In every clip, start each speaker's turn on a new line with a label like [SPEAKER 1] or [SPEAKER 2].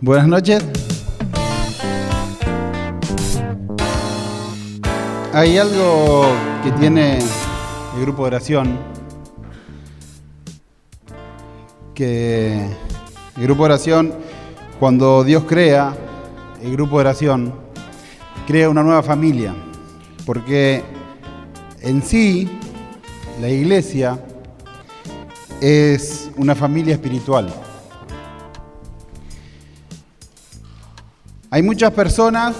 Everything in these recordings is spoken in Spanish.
[SPEAKER 1] Buenas noches. Hay algo que tiene el grupo de oración, que el grupo de oración, cuando Dios crea el grupo de oración, crea una nueva familia, porque en sí la iglesia es una familia espiritual. Hay muchas personas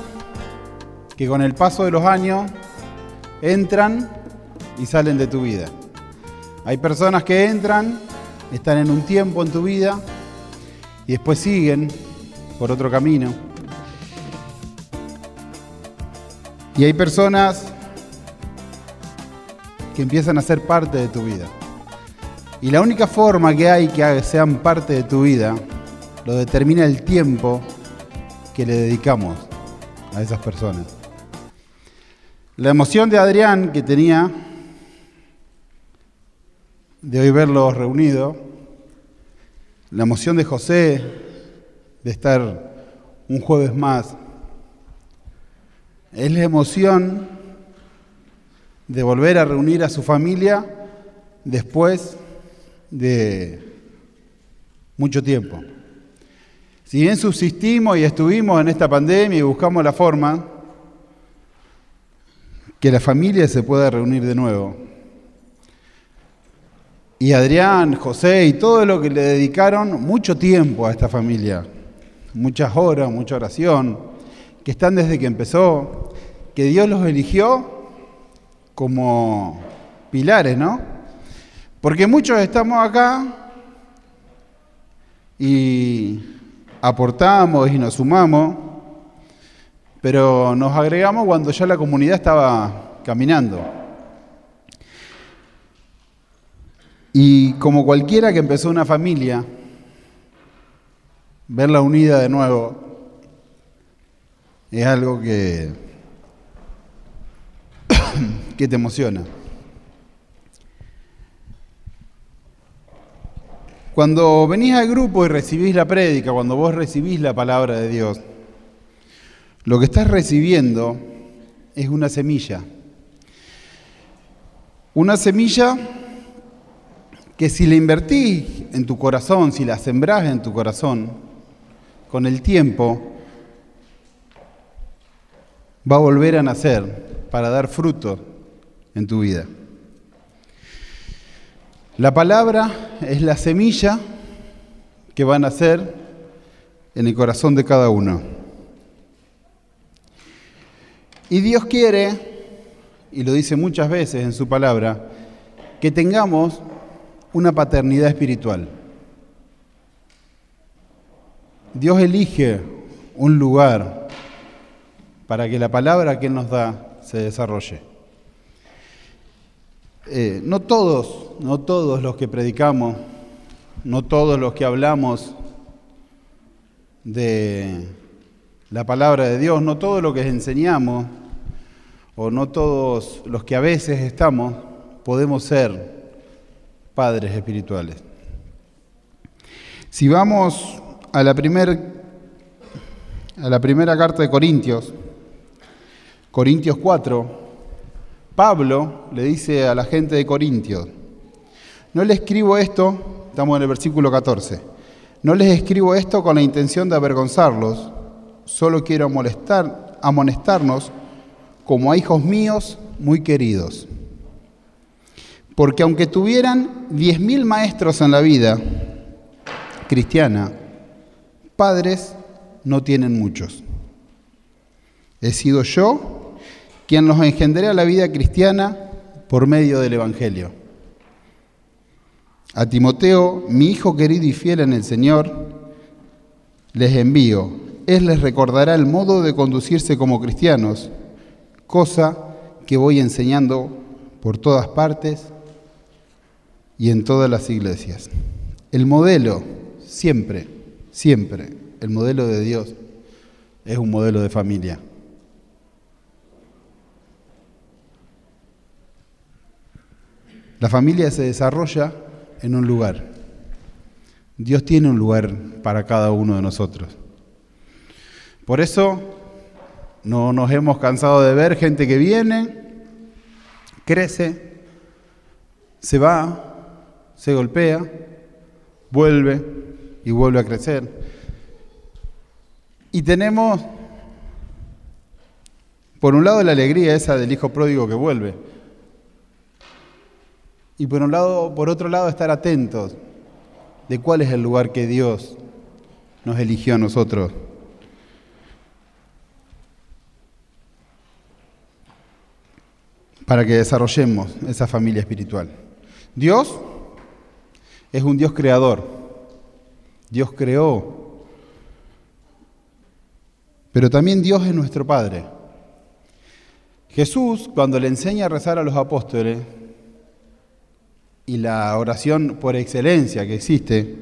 [SPEAKER 1] que con el paso de los años entran y salen de tu vida. Hay personas que entran, están en un tiempo en tu vida y después siguen por otro camino. Y hay personas que empiezan a ser parte de tu vida. Y la única forma que hay que sean parte de tu vida lo determina el tiempo que le dedicamos a esas personas. La emoción de Adrián que tenía de hoy verlos reunidos, la emoción de José de estar un jueves más, es la emoción de volver a reunir a su familia después de mucho tiempo. Si bien subsistimos y estuvimos en esta pandemia y buscamos la forma que la familia se pueda reunir de nuevo. Y Adrián, José y todo lo que le dedicaron mucho tiempo a esta familia, muchas horas, mucha oración, que están desde que empezó, que Dios los eligió como pilares, ¿no? Porque muchos estamos acá y aportamos y nos sumamos, pero nos agregamos cuando ya la comunidad estaba caminando. Y como cualquiera que empezó una familia, verla unida de nuevo es algo que, que te emociona. Cuando venís al grupo y recibís la prédica, cuando vos recibís la palabra de Dios, lo que estás recibiendo es una semilla. Una semilla que si la invertís en tu corazón, si la sembrás en tu corazón, con el tiempo va a volver a nacer para dar fruto en tu vida. La palabra es la semilla que va a nacer en el corazón de cada uno. Y Dios quiere, y lo dice muchas veces en su palabra, que tengamos una paternidad espiritual. Dios elige un lugar para que la palabra que Él nos da se desarrolle. Eh, no todos, no todos los que predicamos, no todos los que hablamos de la palabra de Dios, no todo lo que enseñamos, o no todos los que a veces estamos, podemos ser padres espirituales. Si vamos a la, a la primera carta de Corintios, Corintios 4, Pablo le dice a la gente de Corintios, no le escribo esto, estamos en el versículo 14, no les escribo esto con la intención de avergonzarlos, solo quiero molestar, amonestarnos como a hijos míos muy queridos. Porque aunque tuvieran diez mil maestros en la vida cristiana, padres no tienen muchos. He sido yo quien los engendré a la vida cristiana por medio del Evangelio. A Timoteo, mi hijo querido y fiel en el Señor, les envío. Él les recordará el modo de conducirse como cristianos, cosa que voy enseñando por todas partes y en todas las iglesias. El modelo, siempre, siempre, el modelo de Dios es un modelo de familia. La familia se desarrolla en un lugar. Dios tiene un lugar para cada uno de nosotros. Por eso no nos hemos cansado de ver gente que viene, crece, se va, se golpea, vuelve y vuelve a crecer. Y tenemos, por un lado, la alegría esa del hijo pródigo que vuelve. Y por, un lado, por otro lado, estar atentos de cuál es el lugar que Dios nos eligió a nosotros. para que desarrollemos esa familia espiritual. Dios es un Dios creador. Dios creó. Pero también Dios es nuestro Padre. Jesús, cuando le enseña a rezar a los apóstoles, y la oración por excelencia que existe,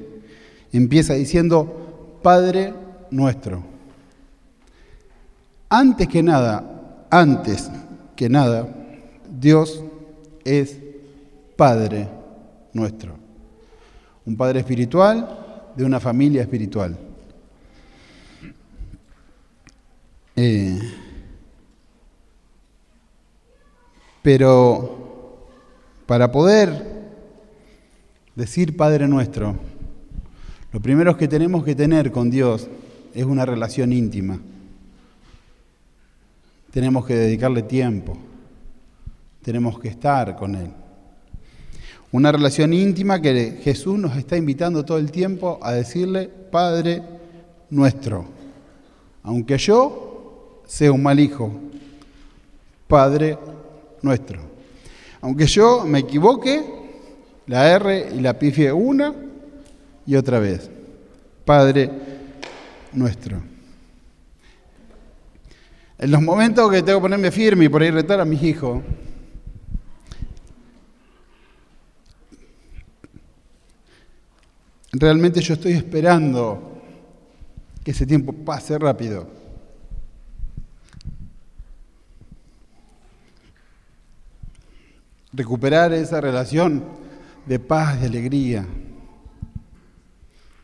[SPEAKER 1] empieza diciendo, Padre nuestro. Antes que nada, antes que nada, Dios es Padre nuestro. Un Padre espiritual de una familia espiritual. Eh, pero para poder decir Padre nuestro, lo primero que tenemos que tener con Dios es una relación íntima. Tenemos que dedicarle tiempo, tenemos que estar con Él. Una relación íntima que Jesús nos está invitando todo el tiempo a decirle, Padre nuestro, aunque yo sea un mal hijo, Padre nuestro. Aunque yo me equivoque, la R y la pifie una y otra vez. Padre nuestro. En los momentos que tengo que ponerme firme y por ahí retar a mis hijos, realmente yo estoy esperando que ese tiempo pase rápido. Recuperar esa relación de paz, de alegría.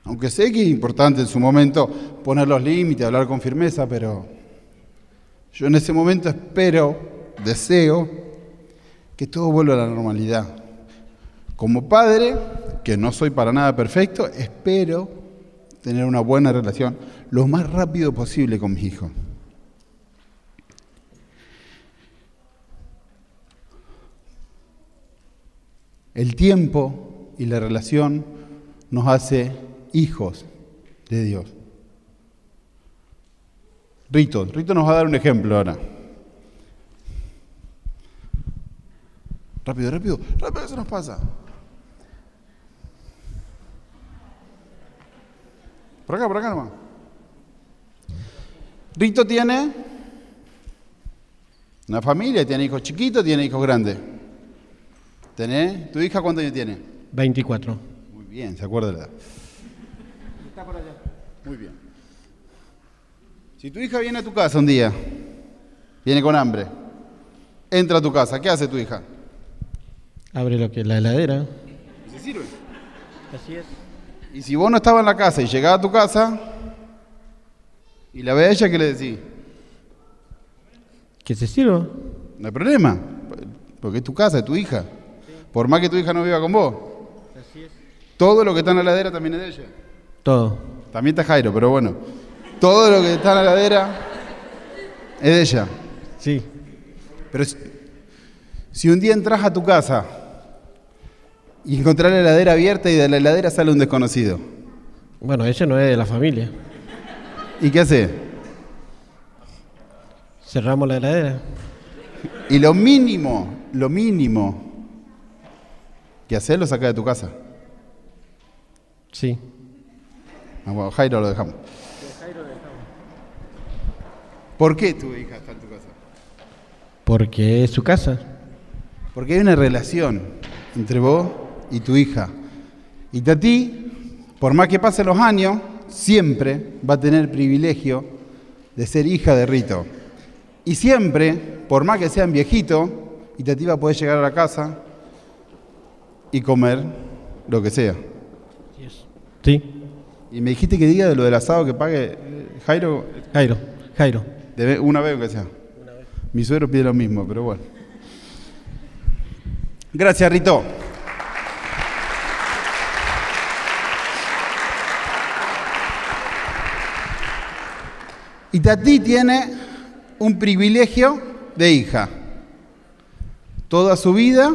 [SPEAKER 1] Aunque sé que es importante en su momento poner los límites, hablar con firmeza, pero yo en ese momento espero, deseo que todo vuelva a la normalidad. Como padre, que no soy para nada perfecto, espero tener una buena relación lo más rápido posible con mis hijos. El tiempo y la relación nos hace hijos de Dios. Rito, Rito nos va a dar un ejemplo ahora. Rápido, rápido, rápido se nos pasa. Por acá, por acá nomás. Rito tiene una familia, tiene hijos chiquitos, tiene hijos grandes. ¿Tenés? ¿Tu hija cuántos años tiene?
[SPEAKER 2] 24.
[SPEAKER 1] Muy bien, se acuerda de la edad. Está por allá. Muy bien. Si tu hija viene a tu casa un día, viene con hambre, entra a tu casa, ¿qué hace tu hija?
[SPEAKER 2] Abre lo que es la heladera.
[SPEAKER 1] ¿Y se sirve?
[SPEAKER 2] Así es.
[SPEAKER 1] Y si vos no estabas en la casa y llegaba a tu casa y la ve a ella, ¿qué le decís?
[SPEAKER 2] ¿Que se sirva?
[SPEAKER 1] No hay problema, porque es tu casa, es tu hija. Por más que tu hija no viva con vos. Así es. Todo lo que está en la heladera también es de ella.
[SPEAKER 2] Todo.
[SPEAKER 1] También está Jairo, pero bueno. Todo lo que está en la heladera es de ella.
[SPEAKER 2] Sí.
[SPEAKER 1] Pero si, un día entras a tu casa y encontrás la heladera abierta y de la heladera sale un desconocido.
[SPEAKER 2] Bueno, ella no es de la familia.
[SPEAKER 1] ¿Y qué hace?
[SPEAKER 2] Cerramos la heladera.
[SPEAKER 1] Y lo mínimo, lo mínimo ¿Qué hacer? Lo saca de tu casa.
[SPEAKER 2] Sí.
[SPEAKER 1] Ah, bueno, Jairo lo dejamos. ¿Por qué tu hija está en tu casa?
[SPEAKER 2] Porque es su casa.
[SPEAKER 1] Porque hay una relación entre vos y tu hija. Y Tati, por más que pasen los años, siempre va a tener el privilegio de ser hija de Rito. Y siempre, por más que sean viejitos, y Tati va a poder llegar a la casa y comer lo que sea.
[SPEAKER 2] Sí.
[SPEAKER 1] Y me dijiste que diga de lo del asado que pague Jairo.
[SPEAKER 2] Jairo. Jairo.
[SPEAKER 1] Una vez aunque sea. Mi suegro pide lo mismo, pero bueno. Gracias, Rito. Y Tati tiene un privilegio de hija. Toda su vida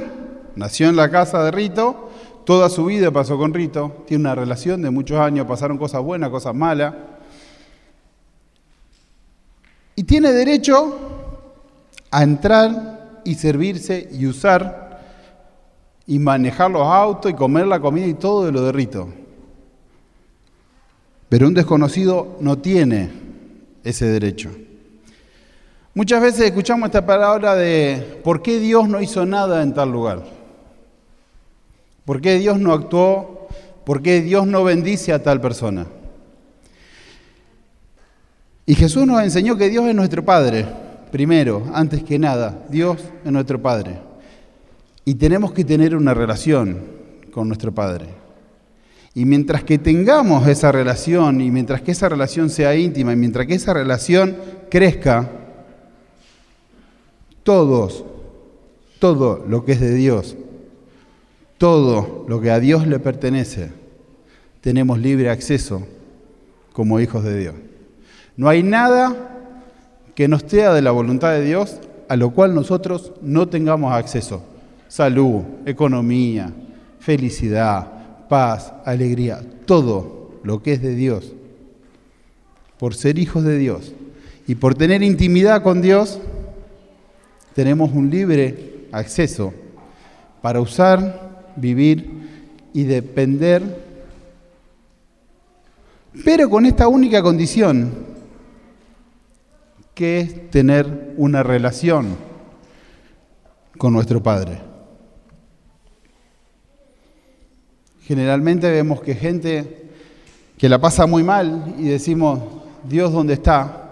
[SPEAKER 1] nació en la casa de Rito, toda su vida pasó con Rito, tiene una relación de muchos años, pasaron cosas buenas, cosas malas. Y tiene derecho a entrar y servirse y usar y manejar los autos y comer la comida y todo de lo de Rito. Pero un desconocido no tiene ese derecho. Muchas veces escuchamos esta palabra de ¿por qué Dios no hizo nada en tal lugar? ¿Por qué Dios no actuó? ¿Por qué Dios no bendice a tal persona? Y Jesús nos enseñó que Dios es nuestro Padre, primero, antes que nada, Dios es nuestro Padre. Y tenemos que tener una relación con nuestro Padre. Y mientras que tengamos esa relación y mientras que esa relación sea íntima y mientras que esa relación crezca, todos, todo lo que es de Dios, todo lo que a Dios le pertenece, tenemos libre acceso como hijos de Dios. No hay nada que nos sea de la voluntad de Dios a lo cual nosotros no tengamos acceso. Salud, economía, felicidad, paz, alegría, todo lo que es de Dios. Por ser hijos de Dios y por tener intimidad con Dios, tenemos un libre acceso para usar, vivir y depender, pero con esta única condición, que es tener una relación con nuestro Padre. Generalmente vemos que gente que la pasa muy mal y decimos, Dios, ¿dónde está?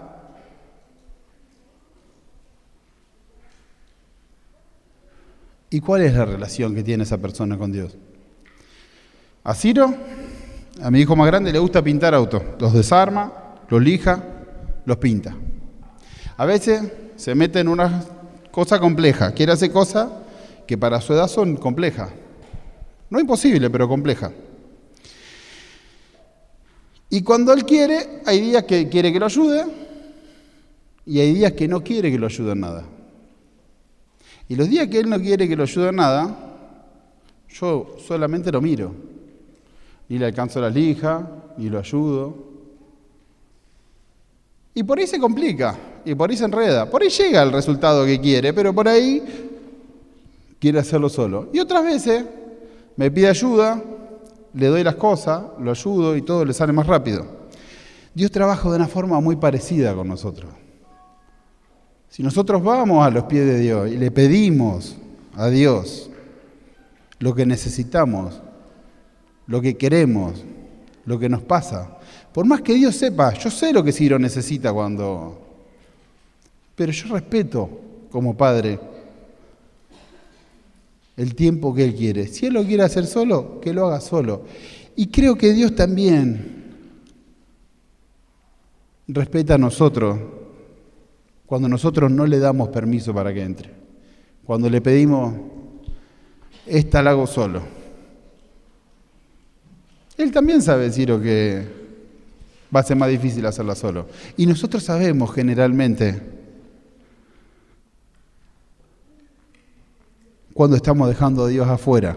[SPEAKER 1] ¿Y cuál es la relación que tiene esa persona con Dios? A Ciro, a mi hijo más grande, le gusta pintar autos. Los desarma, los lija, los pinta. A veces se mete en una cosa compleja, quiere hacer cosas que para su edad son complejas. No imposible, pero compleja. Y cuando él quiere, hay días que quiere que lo ayude y hay días que no quiere que lo ayude en nada. Y los días que él no quiere que lo ayude en nada, yo solamente lo miro. Ni le alcanzo la lija, ni lo ayudo. Y por ahí se complica, y por ahí se enreda. Por ahí llega al resultado que quiere, pero por ahí quiere hacerlo solo. Y otras veces me pide ayuda, le doy las cosas, lo ayudo y todo le sale más rápido. Dios trabaja de una forma muy parecida con nosotros. Si nosotros vamos a los pies de Dios y le pedimos a Dios lo que necesitamos, lo que queremos, lo que nos pasa, por más que Dios sepa, yo sé lo que Ciro necesita cuando... Pero yo respeto como padre el tiempo que Él quiere. Si Él lo quiere hacer solo, que lo haga solo. Y creo que Dios también respeta a nosotros cuando nosotros no le damos permiso para que entre. Cuando le pedimos, esta la hago solo. Él también sabe, Ciro, que va a ser más difícil hacerla solo. Y nosotros sabemos generalmente cuando estamos dejando a Dios afuera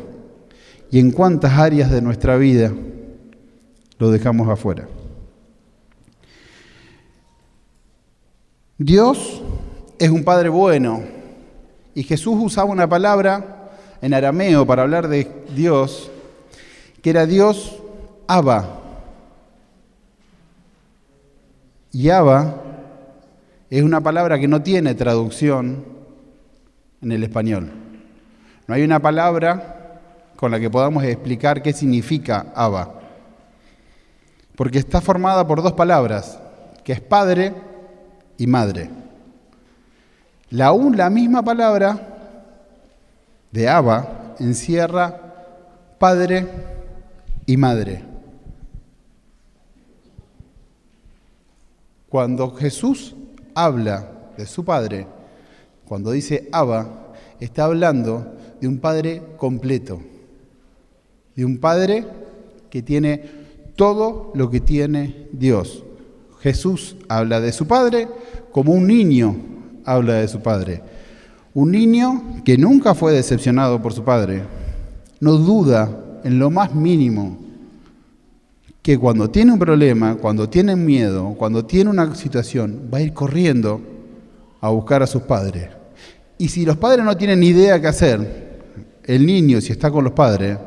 [SPEAKER 1] y en cuántas áreas de nuestra vida lo dejamos afuera. Dios es un Padre bueno y Jesús usaba una palabra en arameo para hablar de Dios que era Dios Abba. Y Abba es una palabra que no tiene traducción en el español. No hay una palabra con la que podamos explicar qué significa Abba. Porque está formada por dos palabras, que es padre y madre. La, un, la misma palabra de Abba encierra padre y madre. Cuando Jesús habla de su padre, cuando dice Abba, está hablando de un padre completo, de un padre que tiene todo lo que tiene Dios. Jesús habla de su padre como un niño habla de su padre. Un niño que nunca fue decepcionado por su padre. No duda en lo más mínimo que cuando tiene un problema, cuando tiene miedo, cuando tiene una situación, va a ir corriendo a buscar a sus padres. Y si los padres no tienen ni idea qué hacer, el niño, si está con los padres,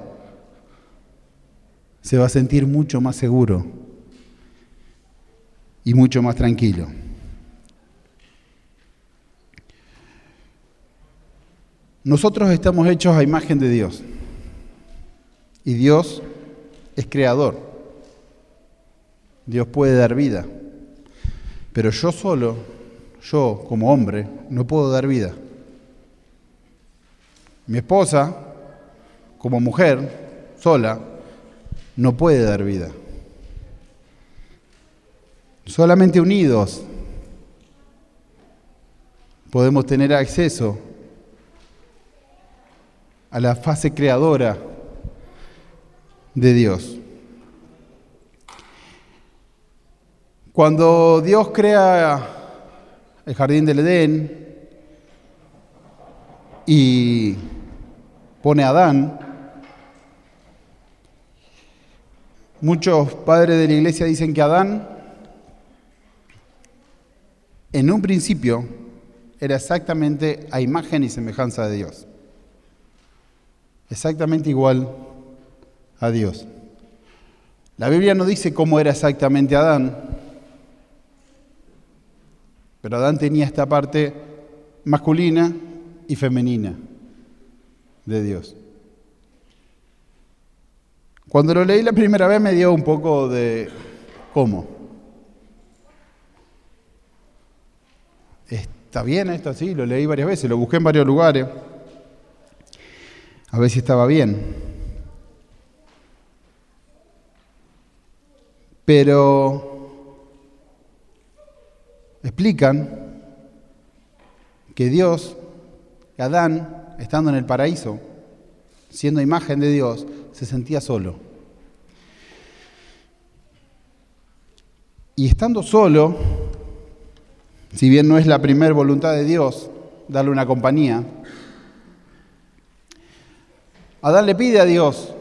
[SPEAKER 1] se va a sentir mucho más seguro y mucho más tranquilo. Nosotros estamos hechos a imagen de Dios y Dios es creador. Dios puede dar vida, pero yo solo, yo como hombre, no puedo dar vida. Mi esposa, como mujer, sola, no puede dar vida. Solamente unidos podemos tener acceso a la fase creadora de Dios. Cuando Dios crea el jardín del Edén y pone a Adán, muchos padres de la iglesia dicen que Adán en un principio era exactamente a imagen y semejanza de Dios. Exactamente igual a Dios. La Biblia no dice cómo era exactamente Adán, pero Adán tenía esta parte masculina y femenina de Dios. Cuando lo leí la primera vez me dio un poco de cómo. ¿Está bien esto? Sí, lo leí varias veces, lo busqué en varios lugares, a ver si estaba bien. Pero explican que Dios, Adán, estando en el paraíso, siendo imagen de Dios, se sentía solo. Y estando solo, si bien no es la primera voluntad de Dios darle una compañía, Adán le pide a Dios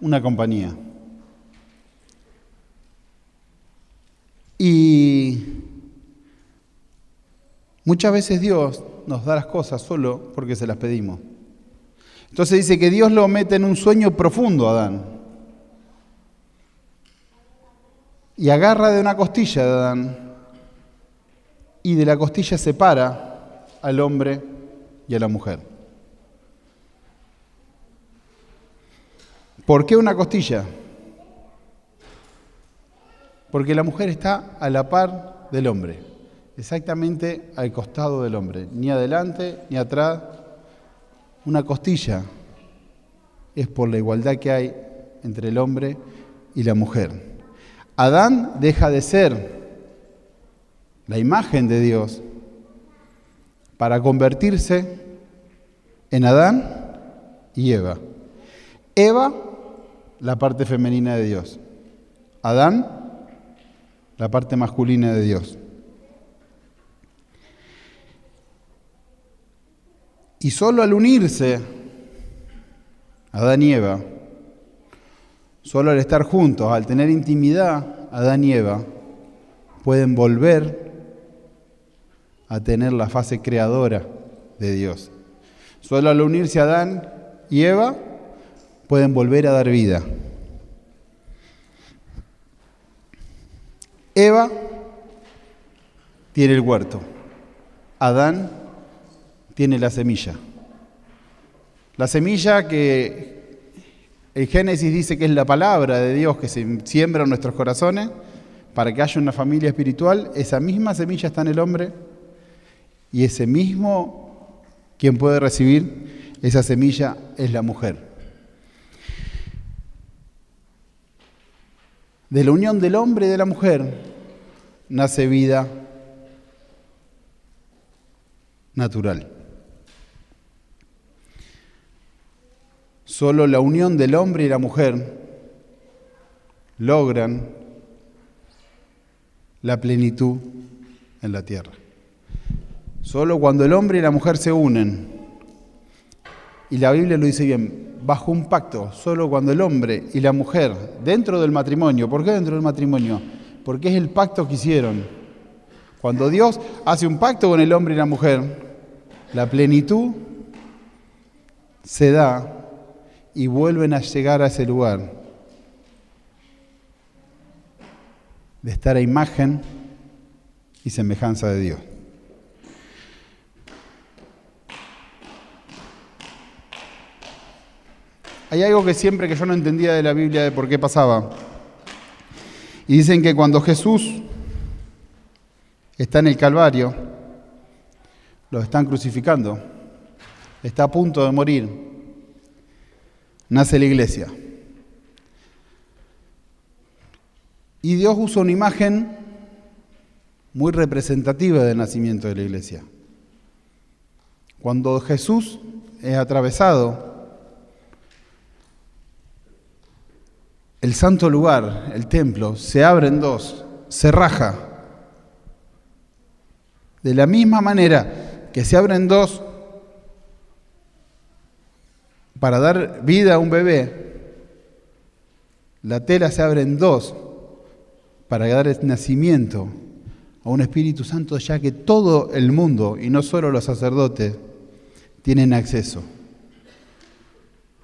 [SPEAKER 1] una compañía. Y muchas veces Dios nos da las cosas solo porque se las pedimos. Entonces dice que Dios lo mete en un sueño profundo a Adán. Y agarra de una costilla de Adán y de la costilla separa al hombre y a la mujer. ¿Por qué una costilla? Porque la mujer está a la par del hombre, exactamente al costado del hombre, ni adelante ni atrás. Una costilla es por la igualdad que hay entre el hombre y la mujer. Adán deja de ser la imagen de Dios para convertirse en Adán y Eva. Eva, la parte femenina de Dios. Adán, la parte masculina de Dios. Y solo al unirse Adán y Eva, solo al estar juntos, al tener intimidad, Adán y Eva pueden volver a tener la fase creadora de Dios. Solo al unirse Adán y Eva pueden volver a dar vida. Eva tiene el huerto, Adán tiene la semilla. La semilla que el Génesis dice que es la palabra de Dios que se siembra en nuestros corazones para que haya una familia espiritual, esa misma semilla está en el hombre y ese mismo quien puede recibir esa semilla es la mujer. De la unión del hombre y de la mujer nace vida natural. Solo la unión del hombre y la mujer logran la plenitud en la tierra. Solo cuando el hombre y la mujer se unen, y la Biblia lo dice bien, bajo un pacto, solo cuando el hombre y la mujer, dentro del matrimonio, ¿por qué dentro del matrimonio? Porque es el pacto que hicieron. Cuando Dios hace un pacto con el hombre y la mujer, la plenitud se da y vuelven a llegar a ese lugar de estar a imagen y semejanza de Dios. Hay algo que siempre que yo no entendía de la Biblia de por qué pasaba. Y dicen que cuando Jesús está en el Calvario, lo están crucificando, está a punto de morir, nace la iglesia. Y Dios usa una imagen muy representativa del nacimiento de la iglesia. Cuando Jesús es atravesado, el santo lugar, el templo, se abre en dos, se raja. De la misma manera que se abre en dos para dar vida a un bebé, la tela se abre en dos para dar nacimiento a un Espíritu Santo, ya que todo el mundo, y no solo los sacerdotes, tienen acceso.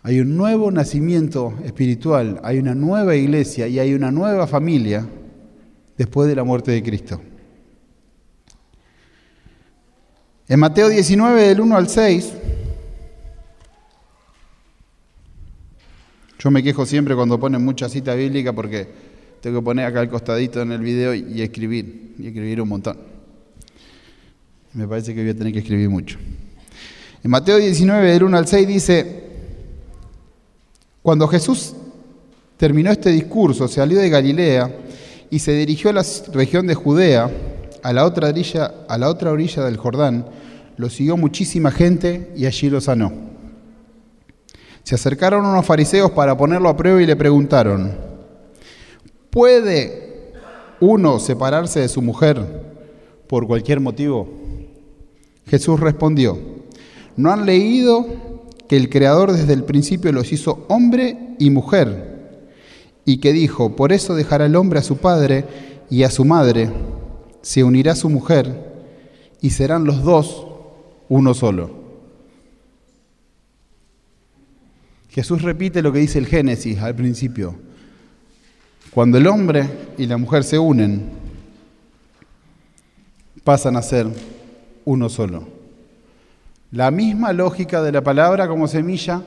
[SPEAKER 1] Hay un nuevo nacimiento espiritual, hay una nueva iglesia y hay una nueva familia después de la muerte de Cristo. En Mateo 19, del 1 al 6, yo me quejo siempre cuando ponen mucha cita bíblica porque tengo que poner acá al costadito en el video y escribir, y escribir un montón. Me parece que voy a tener que escribir mucho. En Mateo 19, del 1 al 6 dice, cuando Jesús terminó este discurso, salió de Galilea y se dirigió a la región de Judea, a la otra orilla, a la otra orilla del Jordán, lo siguió muchísima gente y allí lo sanó. Se acercaron unos fariseos para ponerlo a prueba y le preguntaron, ¿puede uno separarse de su mujer por cualquier motivo? Jesús respondió, ¿no han leído que el Creador desde el principio los hizo hombre y mujer, y que dijo, por eso dejará el hombre a su padre y a su madre, se unirá a su mujer, y serán los dos uno solo. Jesús repite lo que dice el Génesis al principio. Cuando el hombre y la mujer se unen, pasan a ser uno solo. La misma lógica de la palabra como semilla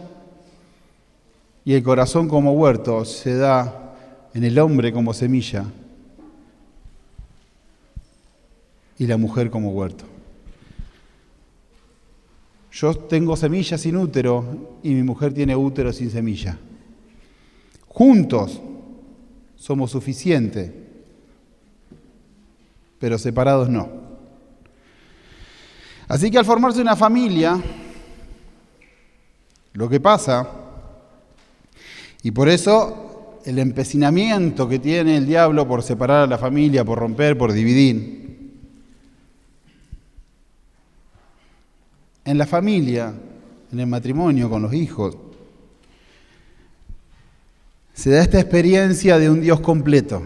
[SPEAKER 1] y el corazón como huerto se da en el hombre como semilla y la mujer como huerto. Yo tengo semilla sin útero y mi mujer tiene útero sin semilla. Juntos somos suficientes, pero separados no. Así que al formarse una familia, lo que pasa, y por eso el empecinamiento que tiene el diablo por separar a la familia, por romper, por dividir, en la familia, en el matrimonio, con los hijos, se da esta experiencia de un Dios completo.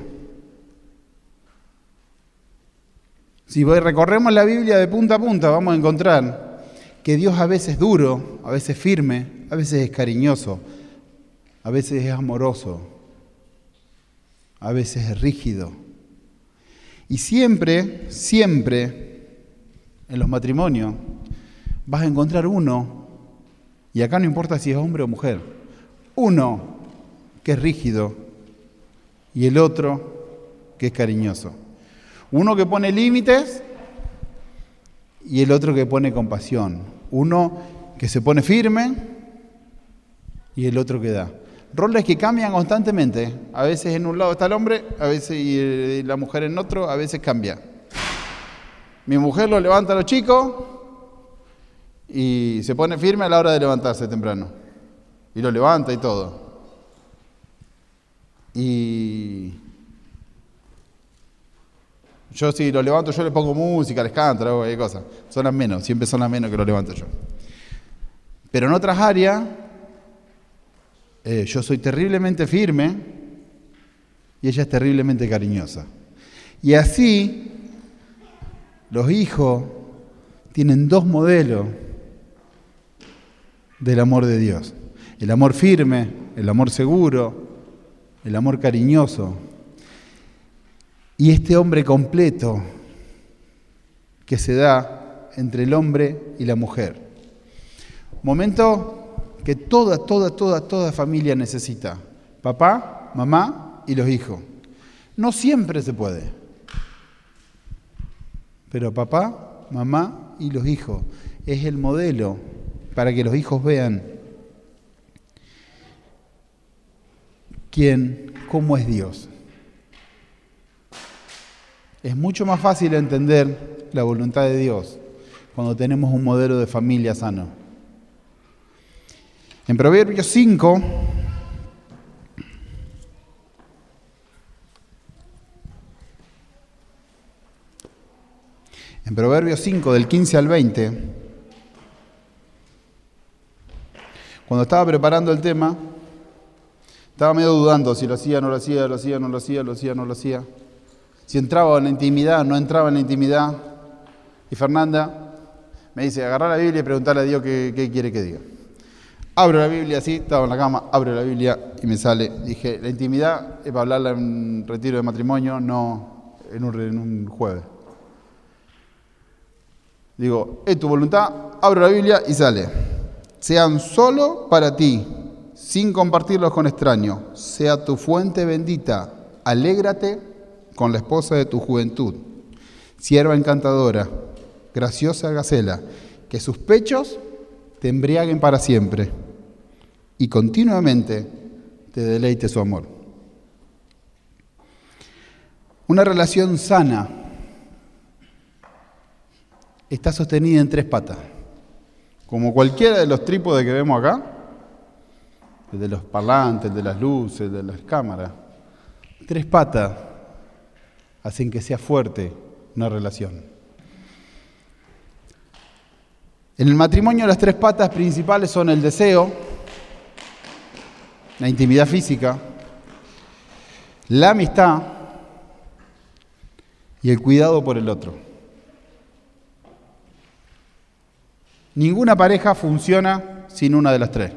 [SPEAKER 1] Si recorremos la Biblia de punta a punta, vamos a encontrar que Dios a veces es duro, a veces firme, a veces es cariñoso, a veces es amoroso, a veces es rígido. Y siempre, siempre, en los matrimonios, vas a encontrar uno, y acá no importa si es hombre o mujer, uno que es rígido y el otro que es cariñoso. Uno que pone límites y el otro que pone compasión. Uno que se pone firme y el otro que da. Roles que cambian constantemente. A veces en un lado está el hombre, a veces y eh, la mujer en otro, a veces cambia. Mi mujer lo levanta a los chicos y se pone firme a la hora de levantarse temprano. Y lo levanta y todo. Y yo si lo levanto, yo le pongo música, les canto, hago cualquier cosa. Son las menos, siempre son las menos que lo levanto yo. Pero en otras áreas, eh, yo soy terriblemente firme y ella es terriblemente cariñosa. Y así, los hijos tienen dos modelos del amor de Dios. El amor firme, el amor seguro, el amor cariñoso. Y este hombre completo que se da entre el hombre y la mujer. Momento que toda, toda, toda, toda familia necesita. Papá, mamá y los hijos. No siempre se puede. Pero papá, mamá y los hijos es el modelo para que los hijos vean quién, cómo es Dios. Es mucho más fácil entender la voluntad de Dios cuando tenemos un modelo de familia sano. En Proverbios 5, en Proverbios 5 del 15 al 20, cuando estaba preparando el tema, estaba medio dudando si lo hacía, no lo hacía, lo hacía, no lo hacía, lo hacía, no lo hacía. Si entraba en la intimidad, no entraba en la intimidad. Y Fernanda me dice, agarrar la Biblia y preguntarle a Dios qué, quiere que diga. Abro la Biblia así, estaba en la cama, abro la Biblia y me sale. Dije, la intimidad es para hablarla en un retiro de matrimonio, no en un, en un jueves. Digo, es tu voluntad, abro la Biblia y sale. Sean solo para ti, sin compartirlos con extraños. Sea tu fuente bendita. Alégrate con la esposa de tu juventud. Sierva encantadora, graciosa Gacela, que sus pechos te embriaguen para siempre y continuamente te deleite su amor. Una relación sana está sostenida en tres patas, como cualquiera de los trípodes que vemos acá, el de los parlantes, el de las luces, el de las cámaras. Tres patas hacen que sea fuerte una relación. En el matrimonio las tres patas principales son el deseo, la intimidad física, la amistad y el cuidado por el otro. Ninguna pareja funciona sin una de las tres.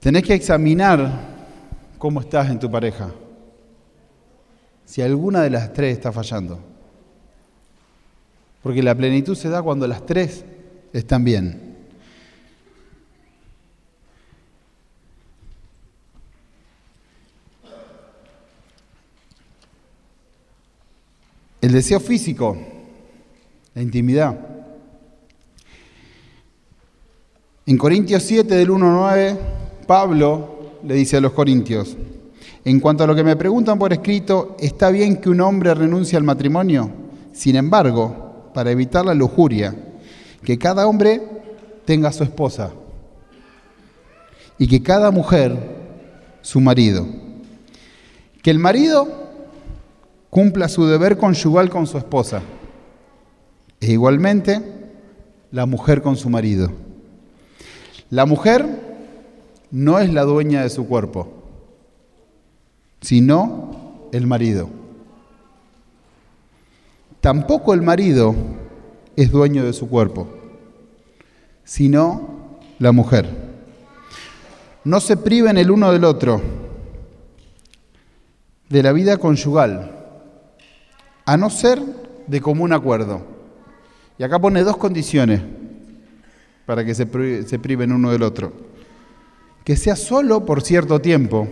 [SPEAKER 1] Tenés que examinar cómo estás en tu pareja. Si alguna de las tres está fallando. Porque la plenitud se da cuando las tres están bien. El deseo físico, la intimidad. En Corintios 7 del 1 9 Pablo le dice a los corintios, en cuanto a lo que me preguntan por escrito, ¿está bien que un hombre renuncie al matrimonio? Sin embargo, para evitar la lujuria, que cada hombre tenga su esposa y que cada mujer su marido. Que el marido cumpla su deber conyugal con su esposa e igualmente la mujer con su marido. La mujer no es la dueña de su cuerpo, sino el marido. Tampoco el marido es dueño de su cuerpo, sino la mujer. No se priven el uno del otro de la vida conyugal, a no ser de común acuerdo. Y acá pone dos condiciones para que se, priven uno del otro que sea solo por cierto tiempo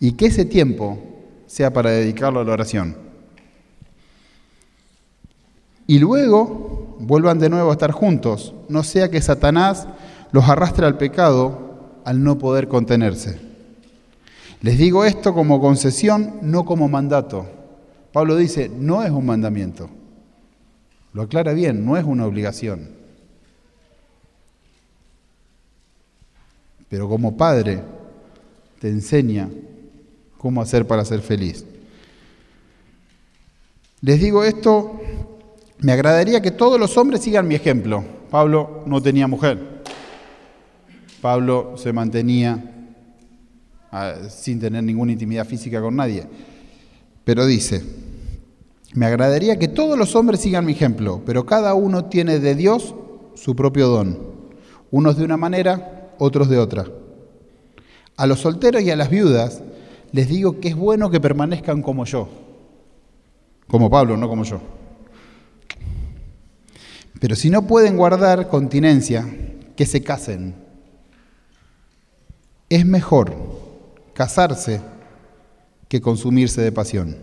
[SPEAKER 1] y que ese tiempo sea para dedicarlo a la oración. Y luego vuelvan de nuevo a estar juntos, no sea que Satanás los arrastre al pecado al no poder contenerse. Les digo esto como concesión, no como mandato, Pablo dice, no es un mandamiento. Lo aclara bien, no es una obligación. Pero como padre te enseña cómo hacer para ser feliz. Les digo esto, me agradaría que todos los hombres sigan mi ejemplo. Pablo no tenía mujer. Pablo se mantenía ah, sin tener ninguna intimidad física con nadie. Pero dice, me agradaría que todos los hombres sigan mi ejemplo, pero cada uno tiene de Dios su propio don. Unos de una manera, otros de otra. A los solteros y a las viudas les digo que es bueno que permanezcan como yo. Como Pablo, no como yo. Pero si no pueden guardar continencia, que se casen. Es mejor casarse que consumirse de pasión.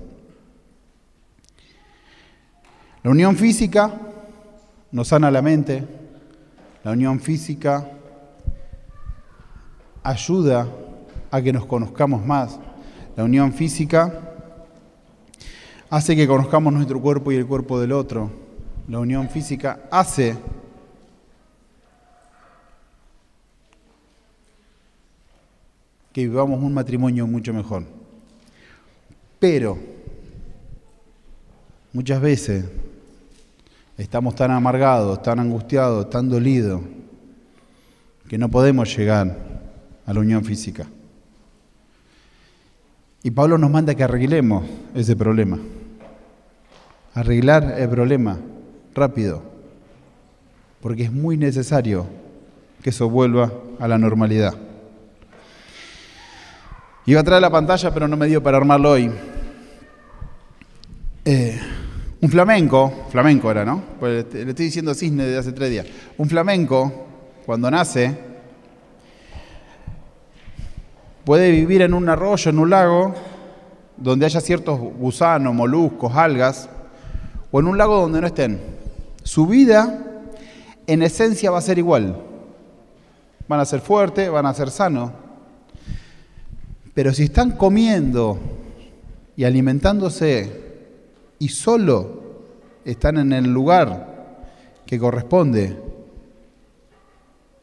[SPEAKER 1] La unión física nos sana la mente, la unión física ayuda a que nos conozcamos más, la unión física hace que conozcamos nuestro cuerpo y el cuerpo del otro, la unión física hace que vivamos un matrimonio mucho mejor. Pero muchas veces Estamos tan amargados, tan angustiados, tan dolidos, que no podemos llegar a la unión física. Y Pablo nos manda que arreglemos ese problema. Arreglar el problema rápido, porque es muy necesario que eso vuelva a la normalidad. Iba a traer la pantalla, pero no me dio para armarlo hoy. Eh, un flamenco, flamenco era, ¿no? Pues le estoy diciendo cisne desde hace tres días. Un flamenco, cuando nace, puede vivir en un arroyo, en un lago, donde haya ciertos gusanos, moluscos, algas, o en un lago donde no estén. Su vida, en esencia, va a ser igual. Van a ser fuertes, van a ser sanos. Pero si están comiendo y alimentándose y solo están en el lugar que corresponde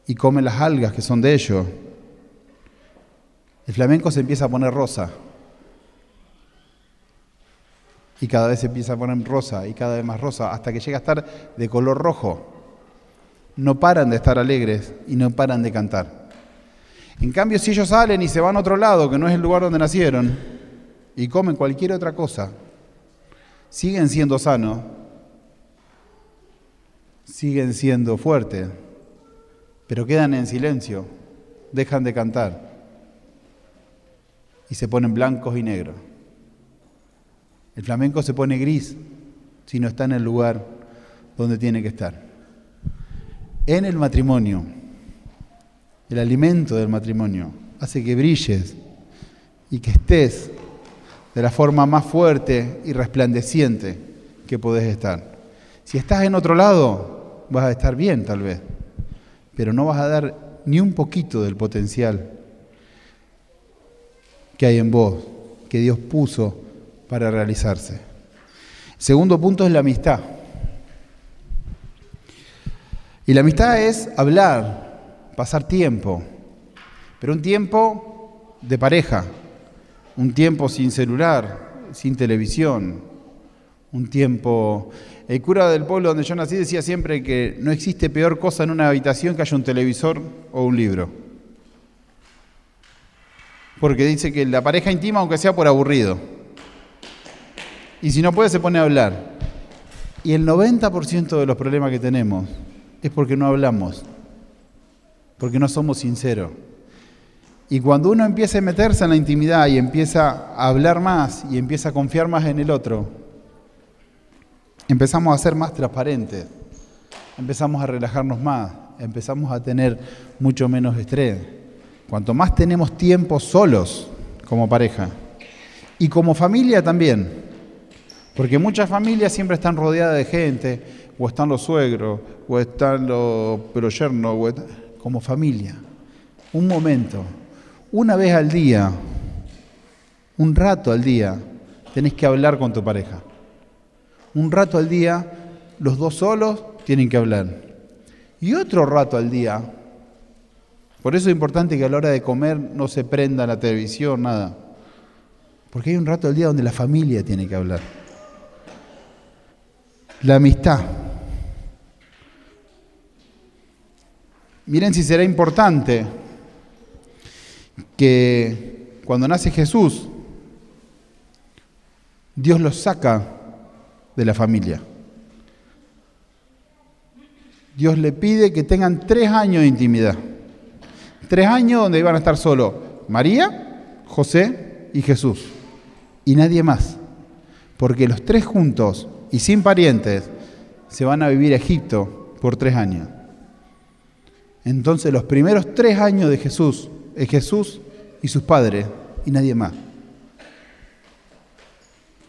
[SPEAKER 1] y comen las algas que son de ellos, el flamenco se empieza a poner rosa. Y cada vez se empieza a poner rosa y cada vez más rosa hasta que llega a estar de color rojo. No paran de estar alegres y no paran de cantar. En cambio, si ellos salen y se van a otro lado, que no es el lugar donde nacieron, y comen cualquier otra cosa, siguen siendo sanos, siguen siendo fuertes, pero quedan en silencio, dejan de cantar y se ponen blancos y negros. El flamenco se pone gris si no está en el lugar donde tiene que estar. En el matrimonio, el alimento del matrimonio hace que brilles y que estés de la forma más fuerte y resplandeciente que podés estar. Si estás en otro lado, vas a estar bien tal vez, pero no vas a dar ni un poquito del potencial que hay en vos, que Dios puso para realizarse. Segundo punto es la amistad. Y la amistad es hablar, pasar tiempo, pero un tiempo de pareja, un tiempo sin celular, sin televisión, un tiempo... El cura del pueblo donde yo nací decía siempre que no existe peor cosa en una habitación que haya un televisor o un libro. Porque dice que la pareja intima, aunque sea por aburrido. Y si no puede, se pone a hablar. Y el 90% de los problemas que tenemos es porque no hablamos, porque no somos sinceros. Y cuando uno empieza a meterse en la intimidad y empieza a hablar más y empieza a confiar más en el otro, empezamos a ser más transparentes, empezamos a relajarnos más, empezamos a tener mucho menos estrés. Cuanto más tenemos tiempo solos como pareja y como familia también, porque muchas familias siempre están rodeadas de gente, o están los suegros, o están los proyernos, como familia. Un momento una vez al día, un rato al día, tenés que hablar con tu pareja. Un rato al día, los dos solos tienen que hablar. Y otro rato al día, por eso es importante que a la hora de comer no se prenda la televisión, nada. Porque hay un rato al día donde la familia tiene que hablar. La amistad. Miren si será importante que cuando nace Jesús, Dios los saca de la familia. Dios le pide que tengan tres años de intimidad. Tres años donde iban a estar solo María, José y Jesús. Y nadie más. Porque los tres juntos y sin parientes se van a vivir a Egipto por tres años. Entonces los primeros tres años de Jesús es Jesús y sus padres y nadie más.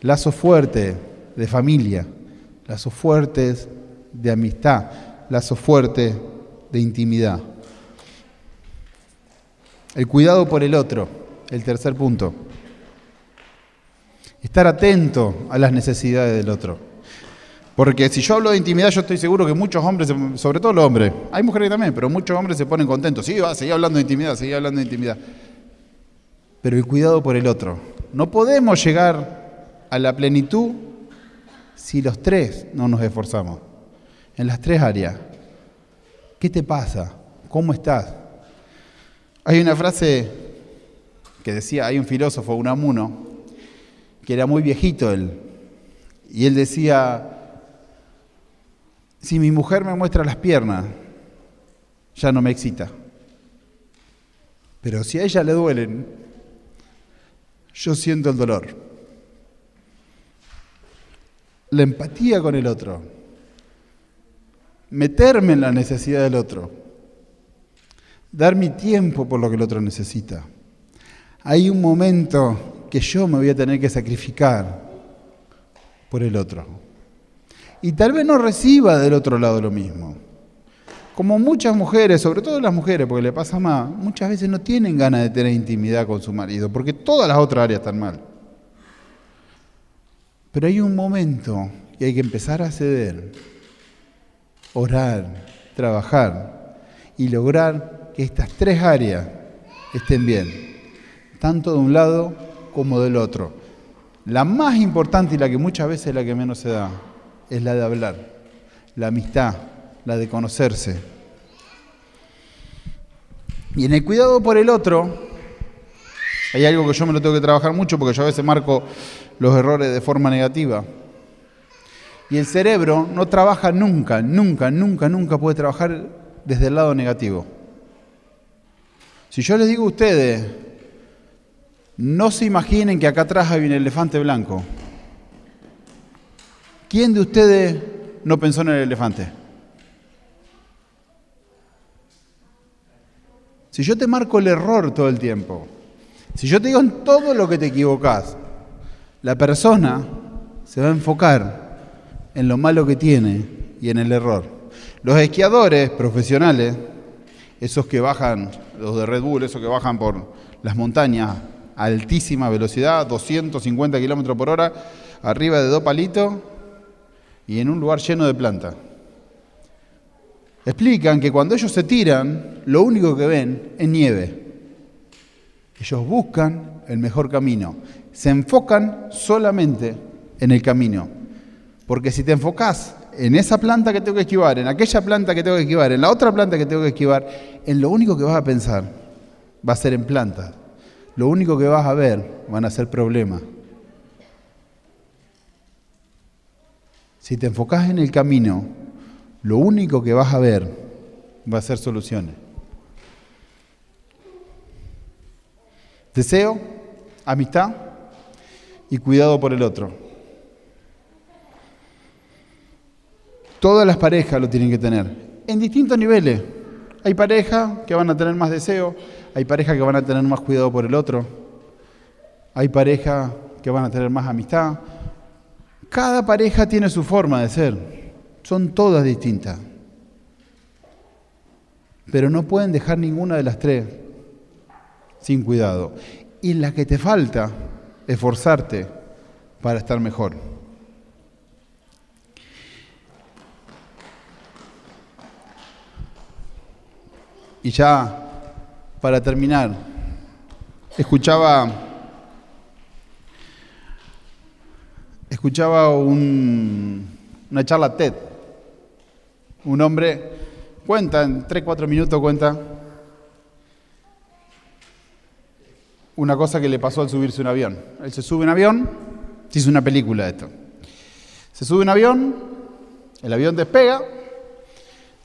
[SPEAKER 1] Lazos fuertes de familia, lazos fuertes de amistad, lazos fuertes de intimidad. El cuidado por el otro, el tercer punto. Estar atento a las necesidades del otro. Porque si yo hablo de intimidad, yo estoy seguro que muchos hombres, sobre todo los hombres, hay mujeres también, pero muchos hombres se ponen contentos. Sí, va, seguí hablando de intimidad, seguí hablando de intimidad. Pero el cuidado por el otro. No podemos llegar a la plenitud si los tres no nos esforzamos. En las tres áreas. ¿Qué te pasa? ¿Cómo estás? Hay una frase que decía, hay un filósofo, un amuno, que era muy viejito él, y él decía, si mi mujer me muestra las piernas, ya no me excita. Pero si a ella le duelen, yo siento el dolor. La empatía con el otro. Meterme en la necesidad del otro. Dar mi tiempo por lo que el otro necesita. Hay un momento que yo me voy a tener que sacrificar por el otro. Y tal vez no reciba del otro lado lo mismo. Como muchas mujeres, sobre todo las mujeres, porque le pasa más, muchas veces no tienen ganas de tener intimidad con su marido, porque todas las otras áreas están mal. Pero hay un momento que hay que empezar a ceder, orar, trabajar y lograr que estas tres áreas estén bien, tanto de un lado como del otro. La más importante y la que muchas veces es la que menos se da es la de hablar, la amistad, la de conocerse. Y en el cuidado por el otro, hay algo que yo me lo tengo que trabajar mucho porque yo a veces marco los errores de forma negativa. Y el cerebro no trabaja nunca, nunca, nunca, nunca puede trabajar desde el lado negativo. Si yo les digo a ustedes, no se imaginen que acá atrás hay un elefante blanco. ¿Quién de ustedes no pensó en el elefante? Si yo te marco el error todo el tiempo, si yo te digo en todo lo que te equivocas, la persona se va a enfocar en lo malo que tiene y en el error. Los esquiadores profesionales, esos que bajan, los de Red Bull, esos que bajan por las montañas a altísima velocidad, 250 kilómetros por hora, arriba de dos palitos, y en un lugar lleno de plantas. Explican que cuando ellos se tiran, lo único que ven es nieve. Ellos buscan el mejor camino. Se enfocan solamente en el camino. Porque si te enfocas en esa planta que tengo que esquivar, en aquella planta que tengo que esquivar, en la otra planta que tengo que esquivar, en lo único que vas a pensar va a ser en plantas. Lo único que vas a ver van a ser problemas. Si te enfocas en el camino, lo único que vas a ver va a ser soluciones. Deseo, amistad y cuidado por el otro. Todas las parejas lo tienen que tener, en distintos niveles. Hay parejas que van a tener más deseo, hay parejas que van a tener más cuidado por el otro, hay parejas que van a tener más amistad, cada pareja tiene su forma de ser, son todas distintas. Pero no pueden dejar ninguna de las tres sin cuidado. Y la que te falta, esforzarte para estar mejor. Y ya para terminar, escuchaba escuchaba un- una charla TED. Un hombre cuenta, en 3, 4 minutos cuenta una cosa que le pasó al subirse un avión. Él se sube un avión, se hizo una película de esto. Se sube un avión, el avión despega,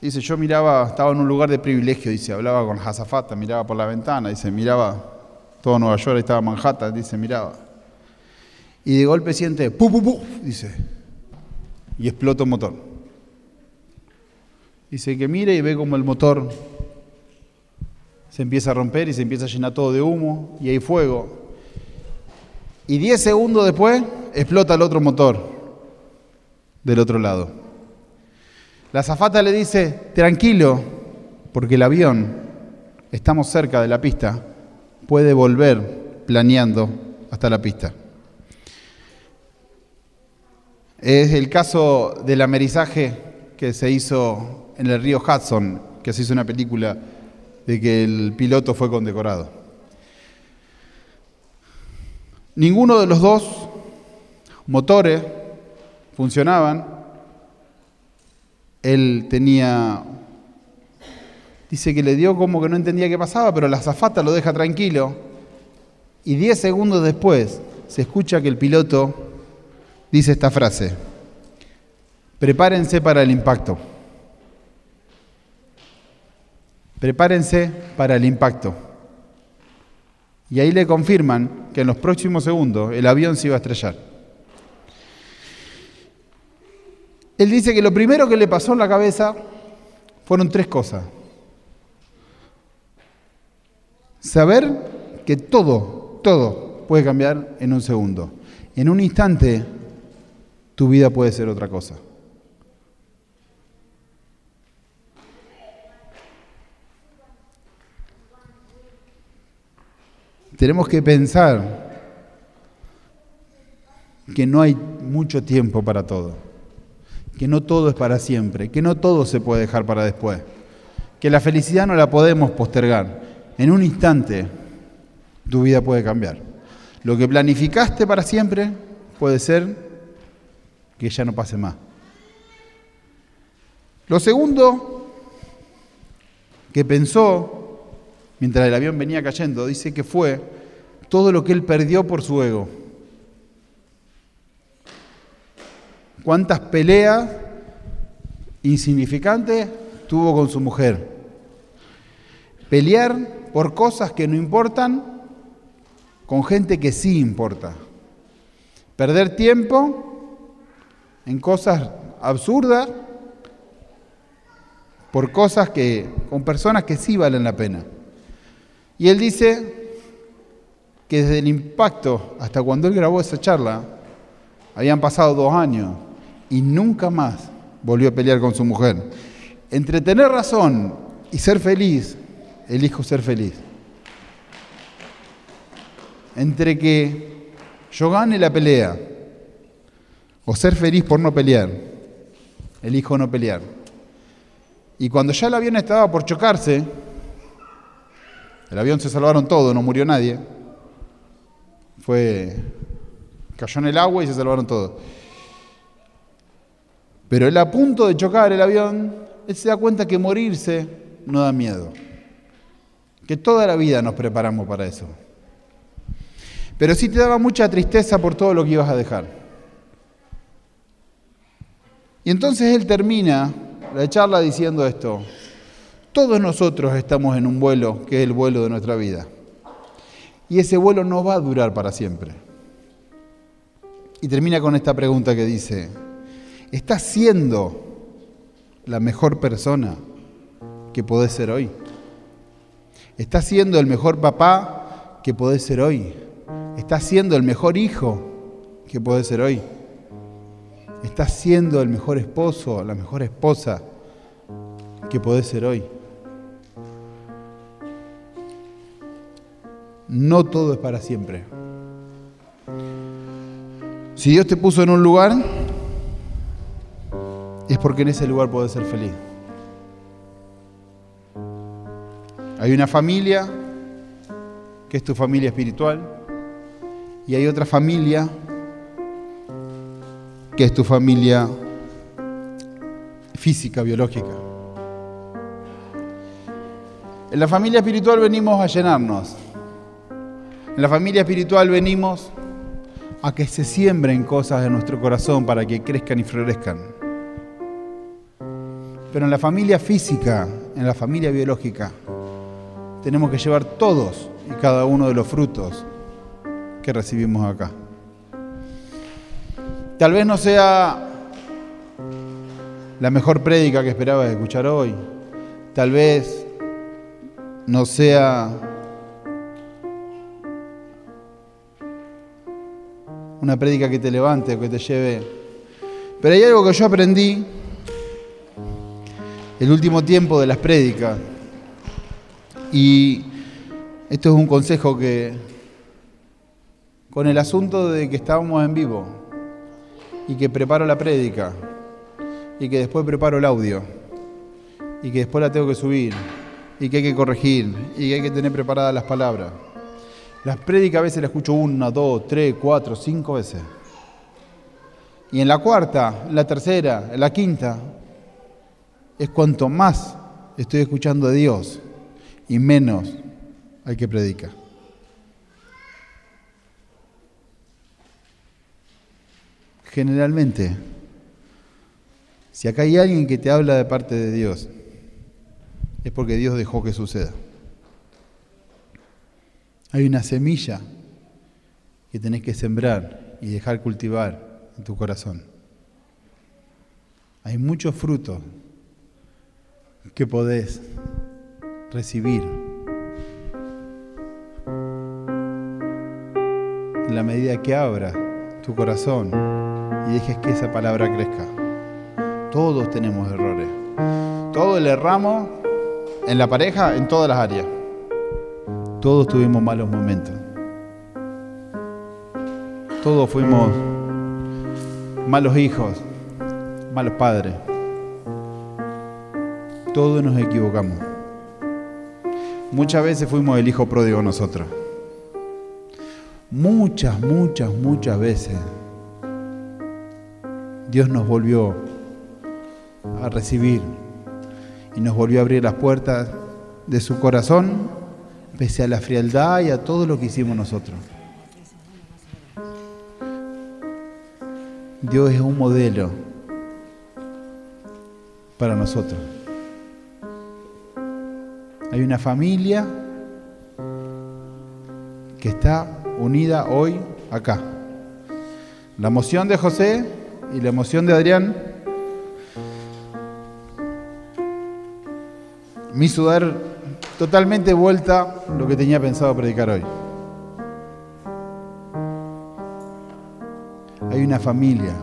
[SPEAKER 1] dice, yo miraba, estaba en un lugar de privilegio, dice, hablaba con las azafatas, miraba por la ventana, dice, miraba todo Nueva York, estaba Manhattan, dice, miraba. Y de golpe siente, pu, pu, pu, dice, y explota un motor. Dice que mira y ve como el motor se empieza a romper y se empieza a llenar todo de humo y hay fuego. Y 10 segundos después explota el otro motor del otro lado. La azafata le dice, tranquilo, porque el avión, estamos cerca de la pista, puede volver planeando hasta la pista. Es el caso del amerizaje que se hizo en el río Hudson, que se hizo una película de que el piloto fue condecorado. Ninguno de los dos motores funcionaban. Él tenía, dice que le dio como que no entendía qué pasaba, pero la azafata lo deja tranquilo. Y diez segundos después se escucha que el piloto dice esta frase, prepárense para el impacto. Prepárense para el impacto. Y ahí le confirman que en los próximos segundos el avión se iba a estrellar. Él dice que lo primero que le pasó en la cabeza fueron tres cosas. Saber que todo, todo puede cambiar en un segundo. En un instante tu vida puede ser otra cosa. Tenemos que pensar que no hay mucho tiempo para todo, que no todo es para siempre, que no todo se puede dejar para después, que la felicidad no la podemos postergar. En un instante tu vida puede cambiar. Lo que planificaste para siempre puede ser que ya no pase más. Lo segundo que pensó mientras el avión venía cayendo, dice que fue todo lo que él perdió por su ego. ¿Cuántas peleas insignificantes tuvo con su mujer? Pelear por cosas que no importan con gente que sí importa. Perder tiempo en cosas absurdas por cosas que con personas que sí valen la pena. Y él dice que desde el impacto hasta cuando él grabó esa charla habían pasado dos años y nunca más volvió a pelear con su mujer. Entre tener razón y ser feliz, elijo ser feliz. Entre que yo gane la pelea o ser feliz por no pelear, elijo no pelear. Y cuando ya el avión estaba por chocarse, el avión se salvaron todos, no murió nadie. Fue. cayó en el agua y se salvaron todos. Pero él a punto de chocar el avión, él se da cuenta que morirse no da miedo. Que toda la vida nos preparamos para eso. Pero sí te daba mucha tristeza por todo lo que ibas a dejar. Y entonces él termina la charla diciendo esto. Todos nosotros estamos en un vuelo que es el vuelo de nuestra vida. Y ese vuelo no va a durar para siempre. Y termina con esta pregunta que dice, ¿estás siendo la mejor persona que podés ser hoy? ¿Estás siendo el mejor papá que podés ser hoy? ¿Estás siendo el mejor hijo que podés ser hoy? ¿Estás siendo el mejor esposo, la mejor esposa que podés ser hoy? No todo es para siempre. Si Dios te puso en un lugar, es porque en ese lugar puedes ser feliz. Hay una familia que es tu familia espiritual y hay otra familia que es tu familia física, biológica. En la familia espiritual venimos a llenarnos. En la familia espiritual venimos a que se siembren cosas en nuestro corazón para que crezcan y florezcan. Pero en la familia física, en la familia biológica, tenemos que llevar todos y cada uno de los frutos que recibimos acá. Tal vez no sea la mejor prédica que esperabas escuchar hoy. Tal vez no sea una prédica que te levante o que te lleve. Pero hay algo que yo aprendí el último tiempo de las prédicas. Y esto es un consejo que, con el asunto de que estábamos en vivo y que preparo la prédica y que después preparo el audio y que después la tengo que subir y que hay que corregir y que hay que tener preparadas las palabras. Las prédicas a veces las escucho una, dos, tres, cuatro, cinco veces. Y en la cuarta, en la tercera, en la quinta, es cuanto más estoy escuchando a Dios y menos hay que predicar. Generalmente, si acá hay alguien que te habla de parte de Dios, es porque Dios dejó que suceda. Hay una semilla que tenés que sembrar y dejar cultivar en tu corazón. Hay muchos frutos que podés recibir en la medida que abras tu corazón y dejes que esa palabra crezca. Todos tenemos errores. Todos le erramos en la pareja, en todas las áreas. Todos tuvimos malos momentos. Todos fuimos malos hijos, malos padres. Todos nos equivocamos. Muchas veces fuimos el hijo pródigo nosotros. Muchas, muchas, muchas veces Dios nos volvió a recibir y nos volvió a abrir las puertas de su corazón, pese a la frialdad y a todo lo que hicimos nosotros. Dios es un modelo para nosotros. Hay una familia que está unida hoy acá. La emoción de José y la emoción de Adrián me hizo dar totalmente vuelta lo que tenía pensado predicar hoy. Hay una familia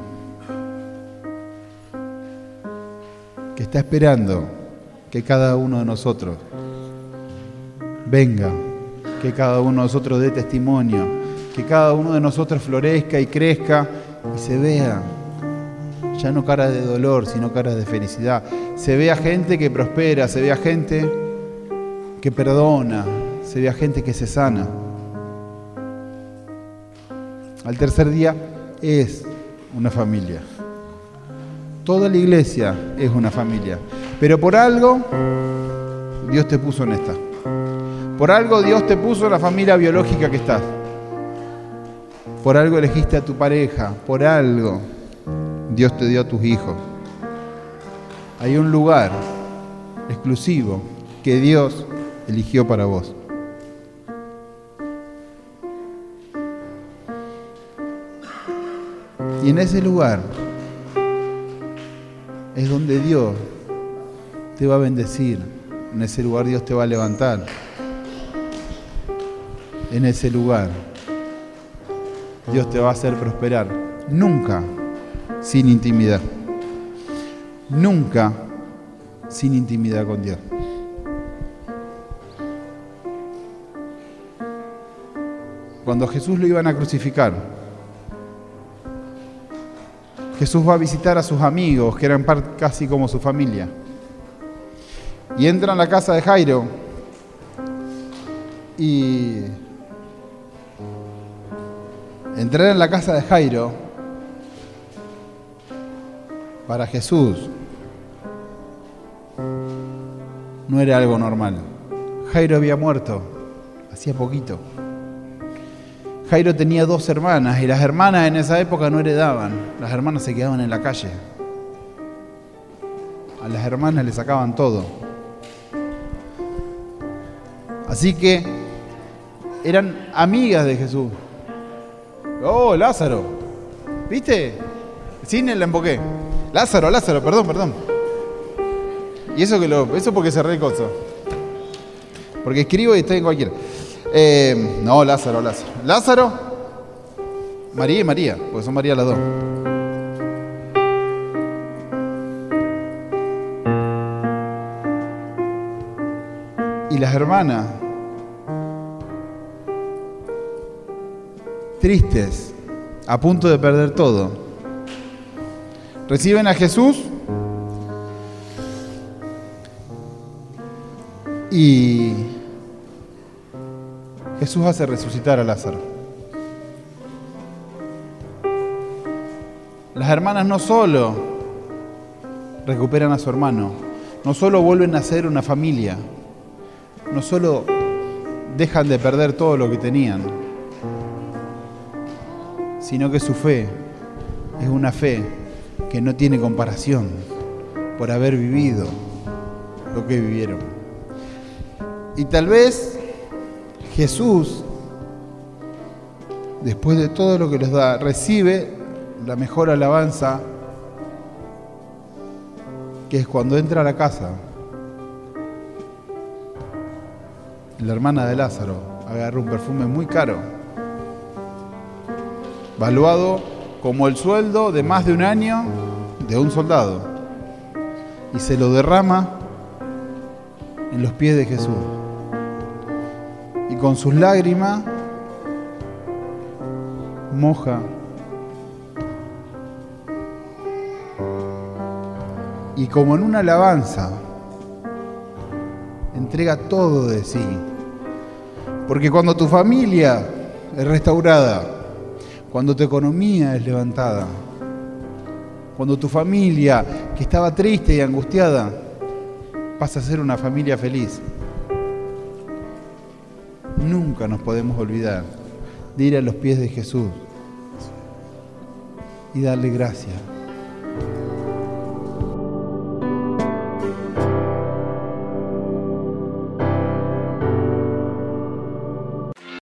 [SPEAKER 1] que está esperando que cada uno de nosotros venga, que cada uno de nosotros dé testimonio, que cada uno de nosotros florezca y crezca y se vea. Ya no cara de dolor, sino cara de felicidad. Se vea gente que prospera, se vea gente que perdona, se vea gente que se sana. Al tercer día es una familia. Toda la iglesia es una familia. Pero por algo Dios te puso en esta. Por algo Dios te puso la familia biológica que estás. Por algo elegiste a tu pareja. Por algo Dios te dio a tus hijos. Hay un lugar exclusivo que Dios eligió para vos. Y en ese lugar es donde Dios te va a bendecir. En ese lugar Dios te va a levantar. En ese lugar Dios te va a hacer prosperar. Nunca sin intimidad. Nunca sin intimidad con Dios. Cuando Jesús lo iban a crucificar, Jesús va a visitar a sus amigos, que eran casi como su familia. Y entra en la casa de Jairo y entrar en la casa de Jairo para Jesús no era algo normal. Jairo había muerto hacía poquito. Jairo tenía dos hermanas y las hermanas en esa época no heredaban, las hermanas se quedaban en la calle. A las hermanas le sacaban todo. Así que eran amigas de Jesús. Oh, Lázaro. ¿Viste? Sin la emboqué. Lázaro, Lázaro, perdón, perdón. Y eso que lo. Eso porque cerré el coso. Porque escribo y estoy en cualquiera. Eh, no, Lázaro, Lázaro. Lázaro, María y María, porque son María las dos. Y las hermanas, tristes, a punto de perder todo, reciben a Jesús y Jesús hace resucitar a Lázaro. Las hermanas no solo recuperan a su hermano, no solo vuelven a ser una familia, no solo dejan de perder todo lo que tenían, sino que su fe es una fe que no tiene comparación por haber vivido lo que vivieron. Y tal vez Jesús, después de todo lo que les da, recibe la mejor alabanza, que es cuando entra a la casa. La hermana de Lázaro agarra un perfume muy caro, valuado como el sueldo de más de un año de un soldado, y se lo derrama en los pies de Jesús. Y con sus lágrimas moja. Y como en una alabanza entrega todo de sí. Porque cuando tu familia es restaurada, cuando tu economía es levantada, cuando tu familia que estaba triste y angustiada pasa a ser una familia feliz, Nunca nos podemos olvidar de ir a los pies de Jesús y darle gracias.